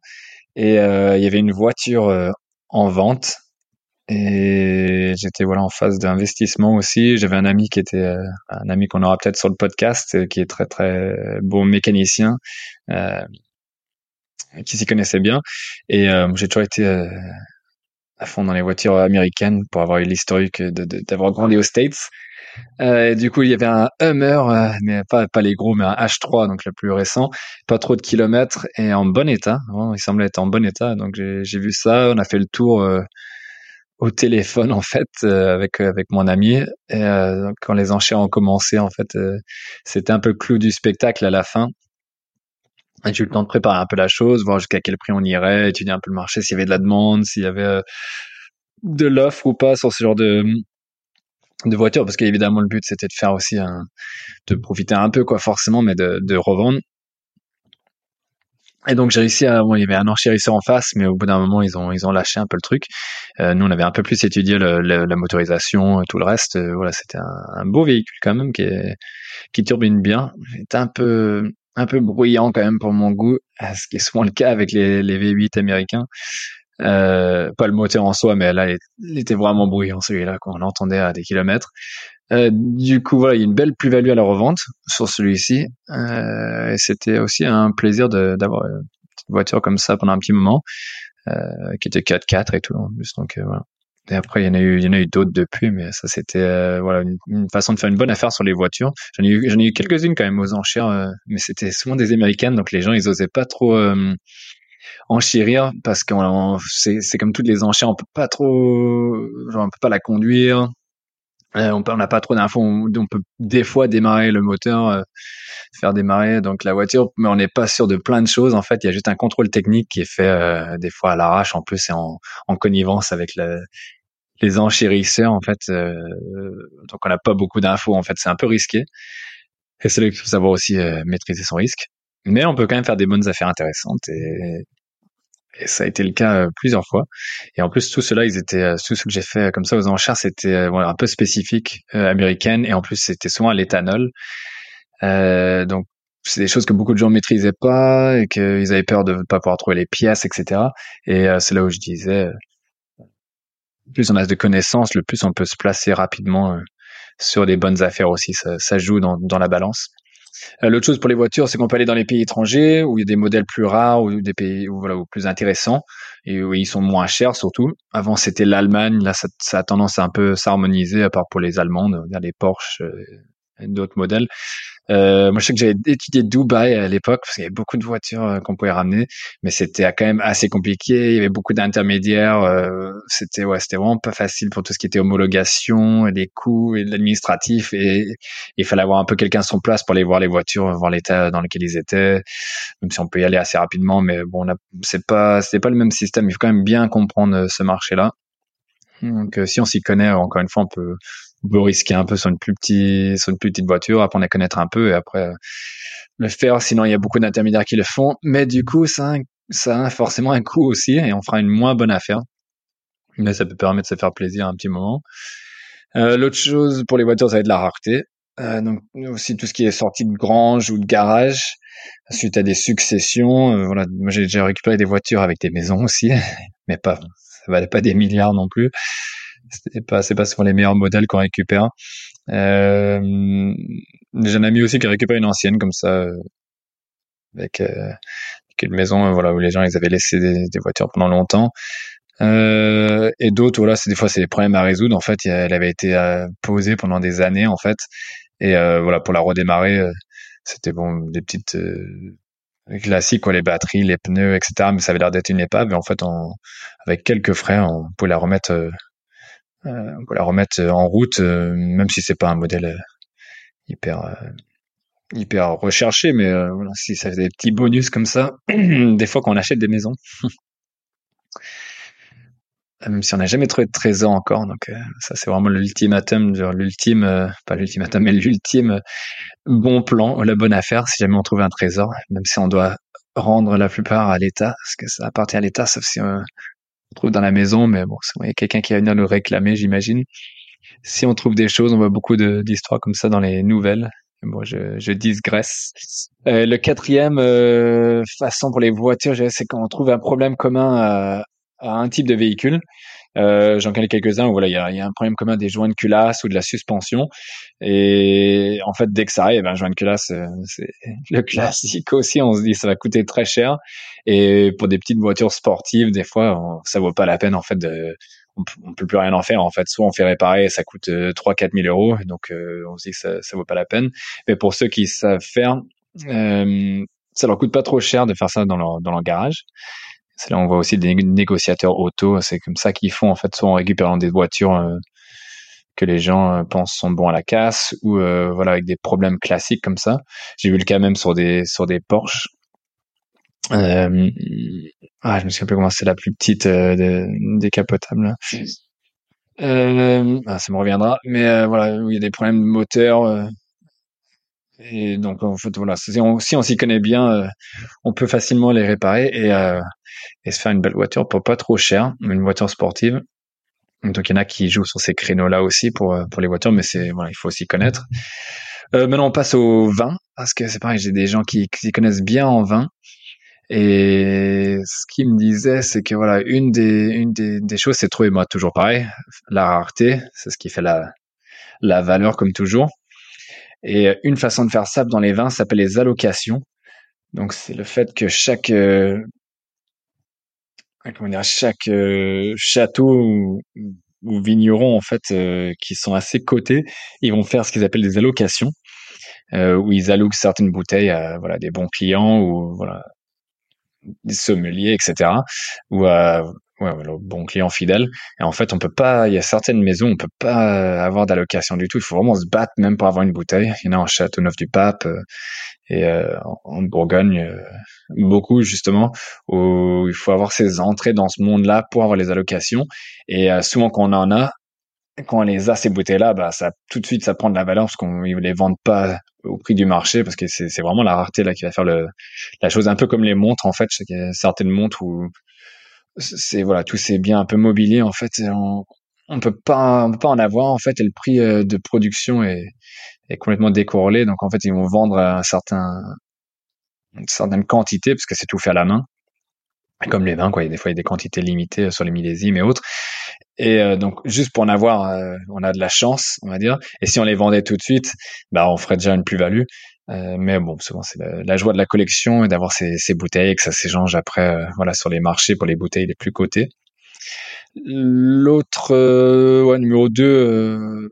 et euh, il y avait une voiture euh, en vente et j'étais voilà en phase d'investissement aussi. J'avais un ami qui était euh, un ami qu'on aura peut-être sur le podcast, qui est très très bon mécanicien, euh, qui s'y connaissait bien. Et j'ai toujours été à fond dans les voitures américaines pour avoir eu l'historique d'avoir grandi aux States. Euh, et du coup, il y avait un Hummer, euh, mais pas, pas les gros, mais un H3, donc le plus récent, pas trop de kilomètres et en bon état. il semblait être en bon état. Donc j'ai vu ça, on a fait le tour euh, au téléphone en fait avec avec mon ami. Et quand les enchères ont commencé, en fait, c'était un peu le clou du spectacle à la fin. J'ai eu le temps de préparer un peu la chose, voir jusqu'à quel prix on irait, étudier un peu le marché, s'il y avait de la demande, s'il y avait de l'offre ou pas sur ce genre de de voiture. Parce qu'évidemment le but c'était de faire aussi de profiter un peu quoi forcément mais de, de revendre. Et donc j'ai réussi à bon il y avait un enchérisseur en face mais au bout d'un moment ils ont ils ont lâché un peu le truc. Euh, nous on avait un peu plus étudié le, la motorisation et tout le reste. Euh, voilà c'était un, un, beau véhicule quand même qui est qui turbine bien. C'était un peu un peu bruyant quand même pour mon goût ce qui est souvent le cas avec les, les V8 américains euh, pas le moteur en soi, mais là, il était vraiment bruyant celui-là, qu'on l'entendait à des kilomètres. Euh, du coup, voilà, il y a une belle plus-value à la revente sur celui-ci. Euh, c'était aussi un plaisir d'avoir une petite voiture comme ça pendant un petit moment, euh, qui était 4x4 et tout en plus. Donc euh, voilà. Et après, il y en a eu, il y en a eu d'autres depuis, mais ça c'était euh, voilà une, façon de faire une bonne affaire sur les voitures. J'en ai eu, quelques-unes quand même aux enchères, mais c'était souvent des américaines, donc les gens ils osaient pas trop enchérir parce que c'est, c'est comme toutes les enchères, on peut pas trop, genre on peut pas la conduire. Euh, on n'a pas trop d'infos. On, peut des fois démarrer le moteur, euh, faire démarrer donc la voiture, mais on n'est pas sûr de plein de choses. En fait, il y a juste un contrôle technique qui est fait euh, des fois à l'arrache. En plus, et en, en connivence avec le, les enchérisseurs. En fait, donc on n'a pas beaucoup d'infos. En fait, c'est un peu risqué. Et c'est là qu'il faut savoir aussi maîtriser son risque. Mais on peut quand même faire des bonnes affaires intéressantes et et ça a été le cas euh, plusieurs fois. Et en plus, tout cela, ils étaient, euh, tout ce que j'ai fait comme ça aux enchères, c'était voilà, euh, un peu spécifique américaine. Et en plus, c'était souvent à l'éthanol. Euh, donc, c'est des choses que beaucoup de gens maîtrisaient pas et qu'ils avaient peur de ne pas pouvoir trouver les pièces, etc. Et c'est là où je disais, plus on a de connaissances, le plus on peut se placer rapidement sur des bonnes affaires aussi. Ça, ça joue dans, dans la balance. Euh, l'autre chose pour les voitures, c'est qu'on peut aller dans les pays étrangers où il y a des modèles plus rares ou des pays où, voilà, plus intéressants et où ils sont moins chers surtout. Avant, c'était l'Allemagne. Là, ça, a tendance à un peu s'harmoniser, à part pour les Allemandes, les Porsche euh, d'autres modèles. Euh, moi, je sais que j'avais étudié Dubaï à l'époque parce qu'il y avait beaucoup de voitures euh, qu'on pouvait ramener, mais c'était quand même assez compliqué. Il y avait beaucoup d'intermédiaires. Euh, c'était ouais, c'était vraiment pas facile pour tout ce qui était homologation, et les coûts et l'administratif. Et il fallait avoir un peu quelqu'un sur place pour aller voir les voitures, voir l'état dans lequel ils étaient. Même si on peut y aller assez rapidement, mais bon, c'est pas c'était pas le même système. Il faut quand même bien comprendre euh, ce marché-là. Donc, si on s'y connaît, encore une fois, on peut peut risquer un peu sur une plus petite sur une plus petite voiture, apprendre à connaître un peu et après euh, le faire. Sinon, il y a beaucoup d'intermédiaires qui le font, mais du coup, ça, ça a forcément un coût aussi et on fera une moins bonne affaire. Mais ça peut permettre de se faire plaisir un petit moment. Euh, L'autre chose pour les voitures, ça va être la rareté. Euh, donc aussi tout ce qui est sorti de grange ou de garage suite à des successions. Euh, voilà, moi j'ai déjà récupéré des voitures avec des maisons aussi, mais pas ça valait pas des milliards non plus c'est pas c'est pas souvent les meilleurs modèles qu'on récupère. Euh, j'ai un ami aussi qui a récupéré une ancienne comme ça euh, avec, euh, une maison voilà où les gens ils avaient laissé des, voitures pendant longtemps. Euh, et d'autres voilà c'est des fois c'est des problèmes à résoudre en fait elle avait été posée pendant des années en fait et voilà pour la redémarrer c'était bon des petites classiques quoi les batteries les pneus etc mais ça avait l'air d'être une épave et en fait on, avec quelques frais on pouvait la remettre euh, on peut la remettre en route, euh, même si c'est pas un modèle euh, hyper hyper recherché, mais voilà, si ça fait des petits bonus comme ça, des fois quand on achète des maisons. même si on n'a jamais trouvé de trésor encore. Donc ça, c'est vraiment l'ultimatum, l'ultime, pas l'ultimatum, mais l'ultime bon plan, la bonne affaire si jamais on trouve un trésor, même si on doit rendre la plupart à l'État, parce que ça appartient à l'État, sauf si trouve dans la maison, mais bon, il y a quelqu'un qui va venir nous réclamer, j'imagine. Si on trouve des choses, on voit beaucoup d'histoires comme ça dans les nouvelles. Bon, je, je digresse. Euh, le quatrième euh, façon pour les voitures, c'est quand on trouve un problème commun à un type de véhicule. Euh, J'en connais quelques-uns où voilà, il y a, y a, un problème commun des joints de culasse ou de la suspension. Et en fait, dès que ça arrive, un joint de culasse, euh, c'est le classique aussi. On se dit ça va coûter très cher. Et pour des petites voitures sportives, des fois, ça vaut pas la peine en fait de on, peut plus rien en faire en fait. Soit on fait réparer, ça coûte 3 4 000 euros, donc euh, on se dit que ça, ça vaut pas la peine. Mais pour ceux qui savent faire, euh, ça leur coûte pas trop cher de faire ça dans leur dans leur garage. C'est là on voit aussi des négociateurs auto. C'est comme ça qu'ils font en fait, soit en récupérant des voitures euh, que les gens euh, pensent sont bons à la casse, ou euh, voilà avec des problèmes classiques comme ça. J'ai vu le cas même sur des sur des Porsche. Euh, ah, je me souviens plus comment c'est la plus petite des décapotable. Euh, ah, ça me reviendra. Mais voilà, où il y a des problèmes de moteur. Et donc en fait voilà, si on s'y connaît bien, on peut facilement les réparer et et se faire une belle voiture pour pas trop cher, une voiture sportive. Donc il y en a qui jouent sur ces créneaux-là aussi pour euh, pour les voitures, mais c'est voilà, il faut aussi connaître. Euh, maintenant on passe au vin parce que c'est pareil, j'ai des gens qui, qui connaissent bien en vin. Et ce qu'ils me disaient, c'est que voilà, une des une des, des choses, c'est trouver moi toujours pareil, la rareté, c'est ce qui fait la la valeur comme toujours. Et une façon de faire ça dans les vins s'appelle les allocations. Donc c'est le fait que chaque euh, comment dire, chaque euh, château ou, ou, vigneron en fait euh, qui sont assez cotés, ils vont faire ce qu'ils appellent des allocations, euh, où ils allouent certaines bouteilles à voilà des bons clients ou voilà des sommeliers, etc. ou à ouais, voilà, bons clients fidèles. Et en fait, on peut pas, il y a certaines maisons, on peut pas avoir d'allocation du tout. Il faut vraiment se battre même pour avoir une bouteille. Il y en a en Châteauneuf du Pape, et euh, en Bourgogne euh, beaucoup justement où il faut avoir ses entrées dans ce monde-là pour avoir les allocations et euh, souvent quand on en a quand on les a ces bouteilles là bah ça tout de suite ça prend de la valeur parce qu'on les vendent pas au prix du marché parce que c'est vraiment la rareté là qui va faire le la chose un peu comme les montres en fait certaines montres où c'est voilà tous ces biens un peu mobiliers en fait on, on peut pas on peut pas en avoir en fait et le prix de production est est complètement décorrélé. Donc en fait, ils vont vendre un certain, une certaine quantité parce que c'est tout fait à la main. Comme les vins, quoi. Il y a des fois, il y a des quantités limitées sur les millésimes et autres. Et euh, donc, juste pour en avoir, euh, on a de la chance, on va dire. Et si on les vendait tout de suite, bah, on ferait déjà une plus-value. Euh, mais bon, souvent, c'est la, joie de la collection et d'avoir ces, ces bouteilles que ça s'échange après, voilà, sur les marchés pour les bouteilles les plus cotées. L'autre, ouais, numéro 2,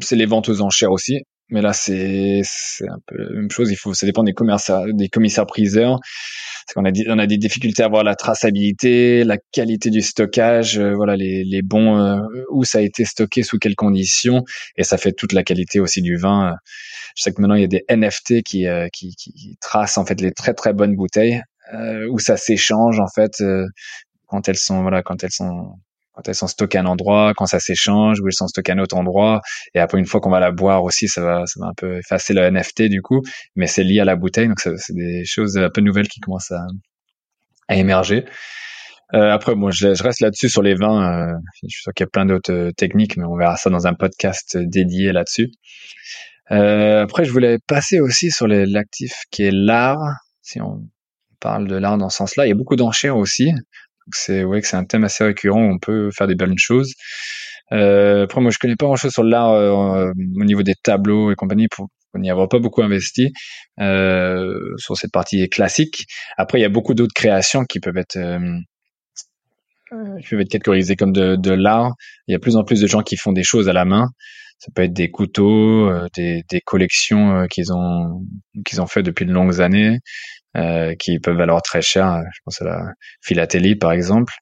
c'est les ventes aux enchères aussi. Mais là, c'est c'est un peu la même chose. Il faut, ça dépend des des commissaires priseurs. Parce qu'on a, on a des difficultés à voir la traçabilité, la qualité du stockage, euh, voilà les, les bons euh, où ça a été stocké, sous quelles conditions, et ça fait toute la qualité aussi du vin. Je sais que maintenant il y a des NFT qui, euh, qui, qui tracent en fait les très très bonnes bouteilles où ça s'échange en fait quand elles sont voilà quand elles sont quand elles sont stockées à un endroit, quand ça s'échange, ou elles sont stockées à un autre endroit. Et après, une fois qu'on va la boire aussi, ça va, ça va un peu effacer le NFT du coup, mais c'est lié à la bouteille, donc c'est des choses un peu nouvelles qui commencent à, émerger. Euh, après, moi, je, reste là-dessus sur les vins. Euh, je suis sûr qu'il y a plein d'autres euh, techniques, mais on verra ça dans un podcast dédié là-dessus. Après, je voulais passer aussi sur l'actif qui est l'art. Si on parle de l'art dans ce sens-là, il y a beaucoup d'enchères aussi c'est ouais que c'est un thème assez récurrent où on peut faire des bonnes choses. Euh, après moi je connais pas grand chose sur l'art euh, au niveau des tableaux et compagnie pour n'y avoir pas beaucoup investi euh, sur cette partie classique. Après il y a beaucoup d'autres créations qui peuvent être euh, qui peuvent être catégorisées comme de, de l'art. Il y a plus en plus de gens qui font des choses à la main. Ça peut être des couteaux, euh, des, des collections euh, qu'ils ont qu'ils ont fait depuis de longues années. Euh, qui peuvent valoir très cher. Je pense à la philatélie, par exemple.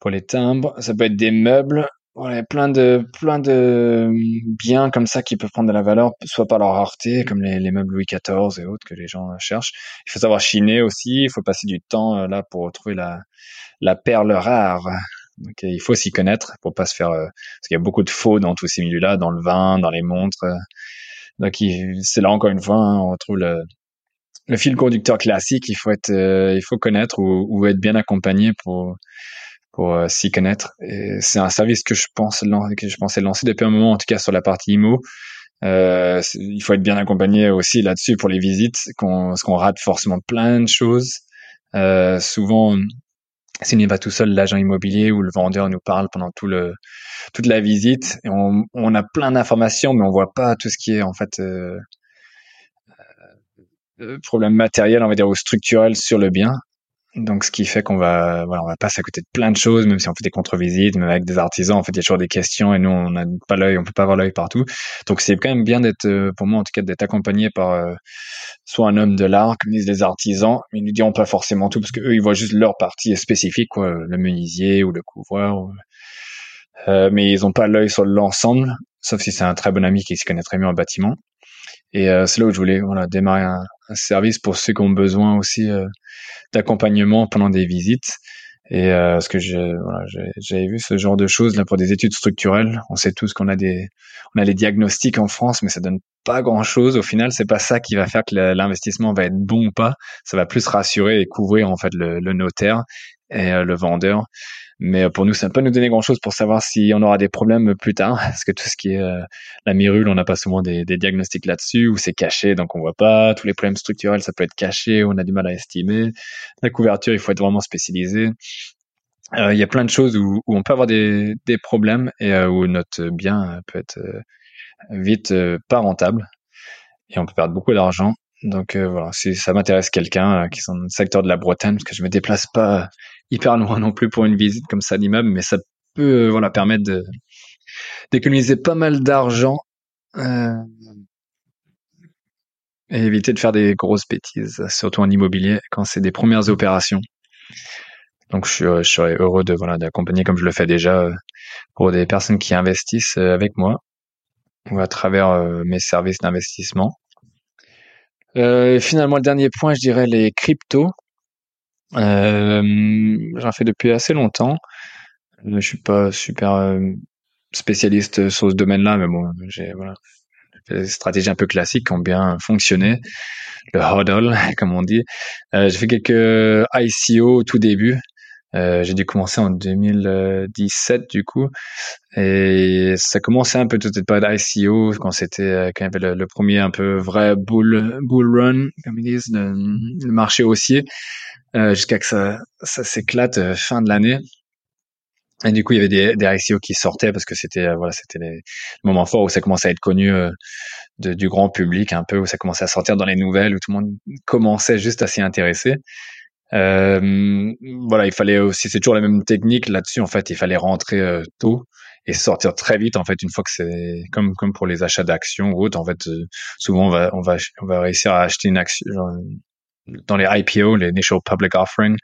Pour les timbres, ça peut être des meubles voilà, plein de plein de biens comme ça qui peuvent prendre de la valeur, soit par leur rareté, comme les, les meubles Louis XIV et autres que les gens cherchent. Il faut savoir chiner aussi. Il faut passer du temps euh, là pour trouver la la perle rare. Donc, il faut s'y connaître pour pas se faire parce qu'il y a beaucoup de faux dans tous ces milieux-là, dans le vin, dans les montres. Donc c'est là encore une fois, hein, on retrouve le, le fil conducteur classique. Il faut être, il faut connaître ou, ou être bien accompagné pour pour euh, s'y connaître. C'est un service que je pense que je pensais lancer depuis un moment, en tout cas sur la partie IMO. Euh, il faut être bien accompagné aussi là-dessus pour les visites, qu'on, parce qu'on rate forcément plein de choses. Euh, souvent, s'il n'est pas tout seul, l'agent immobilier ou le vendeur nous parle pendant tout le toute la visite, et on, on a plein d'informations, mais on voit pas tout ce qui est en fait euh, euh problème matériel, on va dire, ou structurel sur le bien. Donc, ce qui fait qu'on va, voilà, on va passer à côté de plein de choses, même si on fait des contre-visites, même avec des artisans, en fait, il y a toujours des questions et nous, on n'a pas l'œil, on peut pas avoir l'œil partout. Donc, c'est quand même bien d'être, euh, pour moi, en tout cas, d'être accompagné par euh, soit un homme de l'art, comme disent les artisans, mais ils ne diront pas forcément tout parce que eux, ils voient juste leur partie spécifique, quoi, le menuisier ou le couvreur. Euh, mais ils ont pas l'œil sur l'ensemble, sauf si c'est un très bon ami qui se connaît très bien en bâtiment. Et euh, c'est là où je voulais voilà, démarrer un, service pour ceux qui ont besoin aussi euh, d'accompagnement pendant des visites. Et euh, parce que voilà, j'avais vu ce genre de choses là pour des études structurelles. On sait tous qu'on a des, on a les diagnostics en France, mais ça donne pas grand chose. Au final, c'est pas ça qui va faire que l'investissement va être bon ou pas. Ça va plus rassurer et couvrir en fait le, le notaire et euh, le vendeur. Mais euh, pour nous, ça ne peut pas nous donner grand-chose pour savoir si on aura des problèmes plus tard, parce que tout ce qui est euh, la mirule, on n'a pas souvent des, des diagnostics là-dessus, ou c'est caché, donc on voit pas. Tous les problèmes structurels, ça peut être caché, on a du mal à estimer. La couverture, il faut être vraiment spécialisé. Euh, il y a plein de choses où, où on peut avoir des, des problèmes et où notre bien peut être vite pas rentable et on peut perdre beaucoup d'argent. Donc voilà, si ça m'intéresse quelqu'un qui est dans le secteur de la Bretagne, parce que je me déplace pas hyper loin non plus pour une visite comme ça d'immeuble, mais ça peut euh, voilà permettre d'économiser pas mal d'argent euh, et éviter de faire des grosses bêtises, surtout en immobilier quand c'est des premières opérations. Donc je, je serais heureux de voilà d'accompagner comme je le fais déjà euh, pour des personnes qui investissent euh, avec moi ou à travers mes services d'investissement. Euh, finalement, le dernier point, je dirais les cryptos. Euh, j'en fais depuis assez longtemps. Je suis pas super euh, spécialiste sur ce domaine-là, mais bon, j'ai voilà, des stratégies un peu classiques qui ont bien fonctionné. Le hodl, comme on dit. Euh, j'ai fait quelques ICO au tout début. Euh, j'ai dû commencer en 2017 du coup et ça commençait un peu tout pas d'ICO quand c'était euh, quand y avait le, premier un peu vrai bull bull run comme ils disent le, le marché haussier euh, jusqu'à que ça, ça s'éclate euh, fin de l'année. Et du coup, il y avait des, des ICO qui sortaient parce que c'était voilà, c'était les moments forts où ça commençait à être connu du grand public un peu, où ça commençait à sortir dans les nouvelles, où tout le monde commençait juste à s'y intéresser. Euh, voilà, il fallait aussi, c'est toujours la même technique là-dessus. En fait, il fallait rentrer tôt et sortir très vite. En fait, une fois que c'est comme comme pour les achats d'actions ou autres, en fait, souvent on va on va on va réussir à acheter une action, genre, dans les IPO, les Initial Public Offering,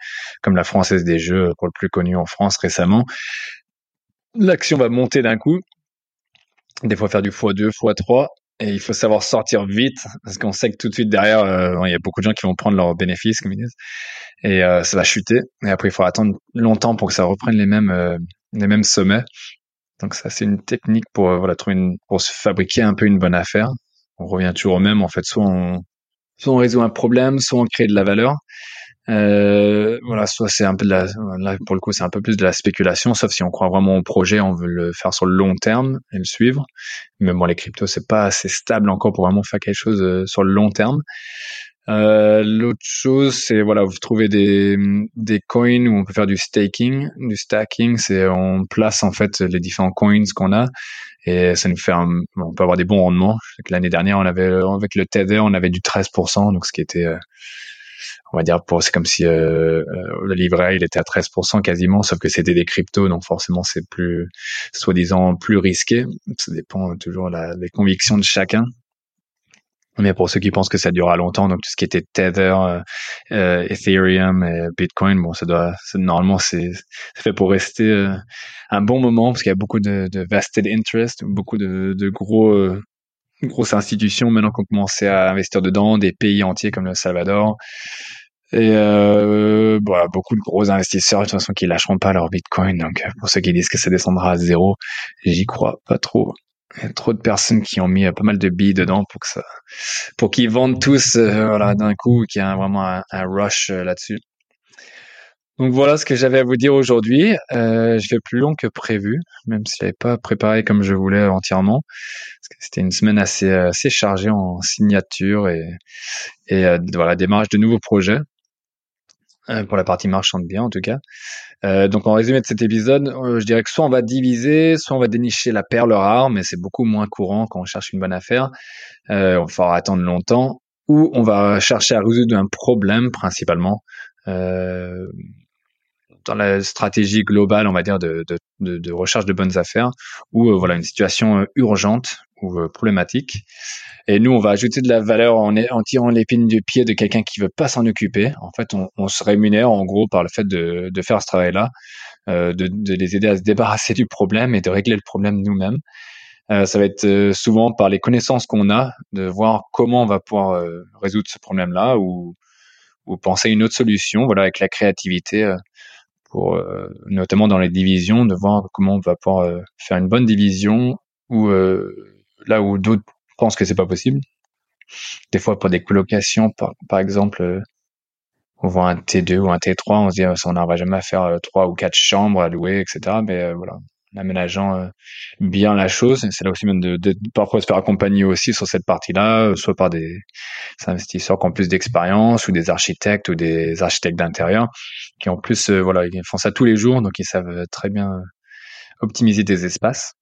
comme la Française des Jeux, pour le plus connu en France récemment, l'action va monter d'un coup, des fois faire du x2, x3, et il faut savoir sortir vite, parce qu'on sait que tout de suite derrière, euh, il y a beaucoup de gens qui vont prendre leurs bénéfices, comme ils disent, et euh, ça va chuter, et après il faut attendre longtemps pour que ça reprenne les mêmes, euh, les mêmes sommets. Donc ça, c'est une technique pour voilà trouver une, pour se fabriquer un peu une bonne affaire. On revient toujours au même, en fait, soit on, soit on résout un problème, soit on crée de la valeur. Euh, voilà, soit c'est un peu de la, là pour le coup c'est un peu plus de la spéculation, sauf si on croit vraiment au projet, on veut le faire sur le long terme et le suivre. Mais bon, les cryptos c'est pas assez stable encore pour vraiment faire quelque chose euh, sur le long terme. Euh, L'autre chose, c'est voilà, vous trouvez des des coins où on peut faire du staking, du stacking, c'est on place en fait les différents coins qu'on a et ça nous fait un, on peut avoir des bons rendements. L'année dernière, on avait avec le Tether, on avait du 13%, donc ce qui était euh, on va dire pour c'est comme si euh, euh, le livret il était à 13% quasiment sauf que c'était des cryptos donc forcément c'est plus soi-disant plus risqué. Ça dépend toujours la, des convictions de chacun. Mais pour ceux qui pensent que ça durera longtemps, donc tout ce qui était Tether, euh, euh Ethereum et Bitcoin, bon, ça doit, normalement, c'est fait pour rester euh, un bon moment parce qu'il y a beaucoup de, de, vested interest, beaucoup de, de gros euh, grosses institutions maintenant qui ont à investir dedans, des pays entiers comme le Salvador. Et euh, voilà, beaucoup de gros investisseurs de toute façon qui lâcheront pas leur Bitcoin. Donc pour ceux qui disent que ça descendra à zéro, j'y crois pas trop. Il y a trop de personnes qui ont mis pas mal de billes dedans pour que ça, pour qu'ils vendent tous euh, voilà d'un coup, qu'il y a vraiment un, rush euh, là-dessus. Donc voilà ce que j'avais à vous dire aujourd'hui. Euh, je vais plus long que prévu, même si j'avais pas préparé comme je voulais entièrement. C'était une semaine assez assez chargée en signature et et euh, voilà démarrage de nouveaux projets. Euh, pour la partie marchande bien en tout cas. Euh, donc en résumé de cet épisode, euh, je dirais que soit on va diviser, soit on va dénicher la perle rare, mais c'est beaucoup moins courant quand on cherche une bonne affaire. Euh, on va attendre longtemps, ou on va chercher à résoudre un problème principalement. Euh, dans la stratégie globale, on va dire, de, de, de, de recherche de bonnes affaires, ou voilà une situation urgente ou problématique. Et nous, on va ajouter de la valeur en, en tirant l'épine du pied de quelqu'un qui veut pas s'en occuper. En fait, on, on, se rémunère en gros par le fait de, de faire ce travail-là, euh, de, de, les aider à se débarrasser du problème et de régler le problème nous-mêmes. Euh, ça va être euh, souvent par les connaissances qu'on a, de voir comment on va pouvoir euh, résoudre ce problème-là ou, ou penser une autre solution. Voilà, avec la créativité, euh, pour notamment dans les divisions, de voir comment on va pouvoir faire une bonne division ou là où d'autres pense que c'est pas possible. Des fois, pour des colocations, par, par exemple, euh, on voit un T2 ou un T3, on se dit, ah, on n'arrivera jamais à faire euh, trois ou quatre chambres à louer, etc. Mais euh, voilà, aménageant bien la chose, c'est là aussi même de, de, parfois se faire accompagner aussi sur cette partie-là, soit par des investisseurs qui ont plus d'expérience ou des architectes ou des architectes d'intérieur qui en plus voilà ils font ça tous les jours, donc ils savent très bien optimiser des espaces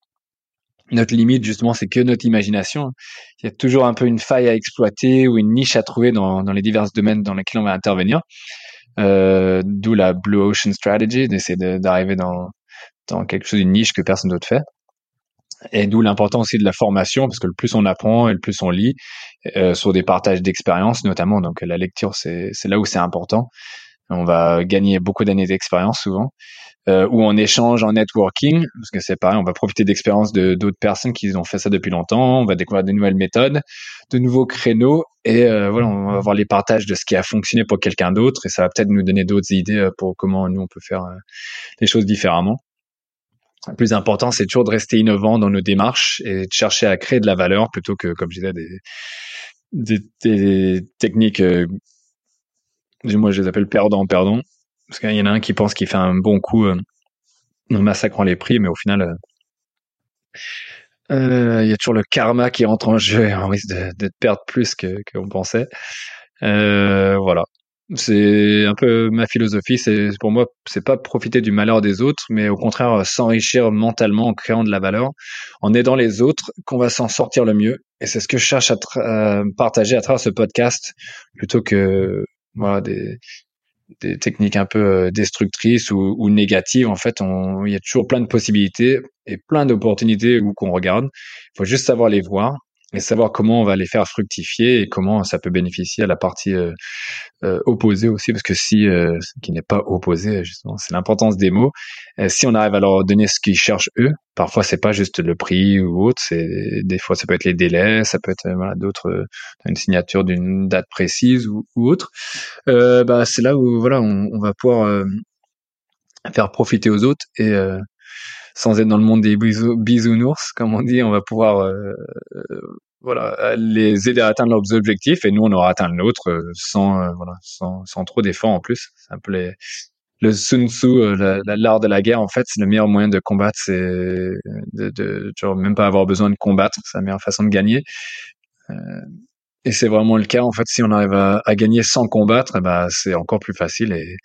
notre limite justement c'est que notre imagination. Il y a toujours un peu une faille à exploiter ou une niche à trouver dans, dans les divers domaines dans lesquels on va intervenir. Euh, D'où la Blue Ocean Strategy, d'essayer d'arriver dans, dans quelque chose d'une niche que personne d'autre fait. Et d'où l'importance aussi de la formation, parce que le plus on apprend et le plus on lit euh, sur des partages d'expérience notamment. Donc la lecture, c'est là où c'est important. On va gagner beaucoup d'années d'expérience souvent euh, ou en échange en networking, parce que c'est pareil, on va profiter d'expériences de d'autres personnes qui ont fait ça depuis longtemps, on va découvrir de nouvelles méthodes, de nouveaux créneaux, et euh, voilà, on va avoir les partages de ce qui a fonctionné pour quelqu'un d'autre, et ça va peut-être nous donner d'autres idées euh, pour comment nous on peut faire euh, les choses différemment. Le plus important, c'est toujours de rester innovant dans nos démarches et de chercher à créer de la valeur plutôt que, comme je disais, des, techniques, euh, moi je les appelle perdant perdant parce qu'il y en a un qui pense qu'il fait un bon coup euh, en massacrant les prix, mais au final, euh, euh, il y a toujours le karma qui rentre en jeu et on risque de, perdre plus que qu'on pensait. voilà. C'est un peu ma philosophie. C'est pour moi, c'est pas profiter du malheur des autres, mais au contraire s'enrichir mentalement en créant de la valeur, en aidant les autres, qu'on va s'en sortir le mieux. Et c'est ce que je cherche à, partager à travers ce podcast, plutôt que voilà des, des techniques un peu euh, destructrices ou, ou négatives, en fait, il y a toujours plein de possibilités et plein d'opportunités où qu'on regarde. Il faut juste savoir les voir et savoir comment on va les faire fructifier et comment ça peut bénéficier à la partie euh, euh, opposée aussi, parce que si euh, qui n'est pas opposé, justement, c'est l'importance des mots. si on arrive à leur donner ce qu'ils cherchent eux, parfois c'est pas juste le prix ou autre, c'est des fois ça peut être les délais, ça peut être voilà, d'autres une signature d'une date précise ou, ou autre. bah c'est là où voilà on, va pouvoir faire profiter aux autres et sans être dans le monde des bisounours, comme on dit, on va pouvoir euh, euh, voilà les aider à atteindre leurs objectifs et nous on aura atteint le nôtre euh, sans voilà sans, sans trop d'efforts en plus. C'est un peu les, le Sun Tzu, l'art de la guerre, en fait, c'est le meilleur moyen de combattre, c'est de, de genre même pas avoir besoin de combattre, c'est la meilleure façon de gagner. et c'est vraiment le cas, en fait, si on arrive à, à gagner sans combattre, eh ben, c'est encore plus facile et,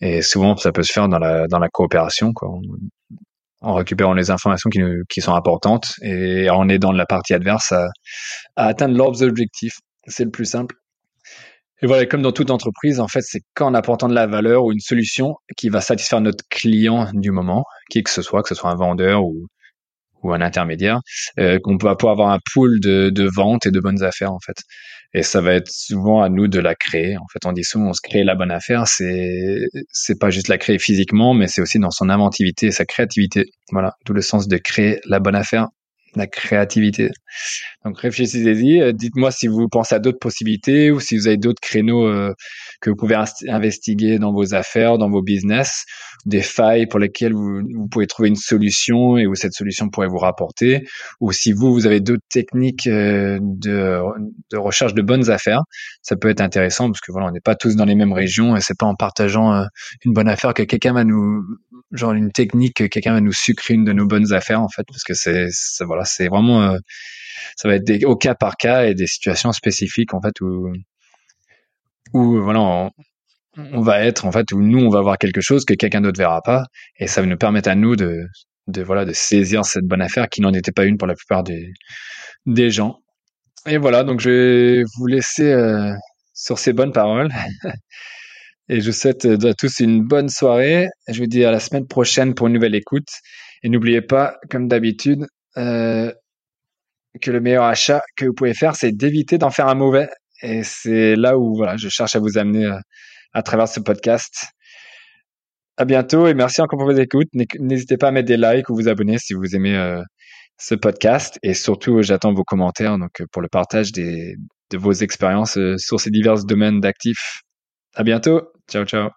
et souvent ça peut se faire dans la dans la coopération, quoi en récupérant les informations qui, qui sont importantes et en aidant la partie adverse à, à atteindre leurs objectifs. C'est le plus simple. Et voilà, comme dans toute entreprise, en fait, c'est qu'en apportant de la valeur ou une solution qui va satisfaire notre client du moment, qui que ce soit, que ce soit un vendeur ou, ou un intermédiaire, euh, qu'on va pouvoir avoir un pool de, de ventes et de bonnes affaires en fait. Et ça va être souvent à nous de la créer. En fait, on dit souvent on se crée la bonne affaire. C'est c'est pas juste la créer physiquement, mais c'est aussi dans son inventivité et sa créativité. Voilà, tout le sens de créer la bonne affaire la créativité. Donc réfléchissez-y, euh, dites-moi si vous pensez à d'autres possibilités ou si vous avez d'autres créneaux euh, que vous pouvez investiguer dans vos affaires, dans vos business, des failles pour lesquelles vous, pouvez trouver une solution et où cette solution pourrait vous rapporter, ou si vous, vous avez d'autres techniques euh, de, de, recherche de bonnes affaires, ça peut être intéressant parce que voilà, on n'est pas tous dans les mêmes régions et c'est pas en partageant une bonne affaire que quelqu'un va nous genre une technique que quelqu'un va nous sucrer une de nos bonnes affaires en fait parce que c'est voilà c'est vraiment euh, ça va être au cas par cas et des situations spécifiques en fait où où voilà on, va être en fait où nous on va voir quelque chose que quelqu'un d'autre verra pas et ça va nous permettre à nous de de voilà de saisir cette bonne affaire qui n'en était pas une pour la plupart des des gens et voilà donc je vais vous laisser euh, sur ces bonnes paroles Et je souhaite à tous une bonne soirée. Je vous dis à la semaine prochaine pour une nouvelle écoute. Et n'oubliez pas, comme d'habitude, euh, que le meilleur achat que vous pouvez faire, c'est d'éviter d'en faire un mauvais. Et c'est là où voilà, je cherche à vous amener euh, à travers ce podcast. À bientôt et merci encore pour vos écoutes. N'hésitez pas à mettre des likes ou vous abonner si vous aimez euh, ce podcast. Et surtout, j'attends vos commentaires donc pour le partage de vos expériences sur ces divers domaines d'actifs. À bientôt. Ciao, ciao.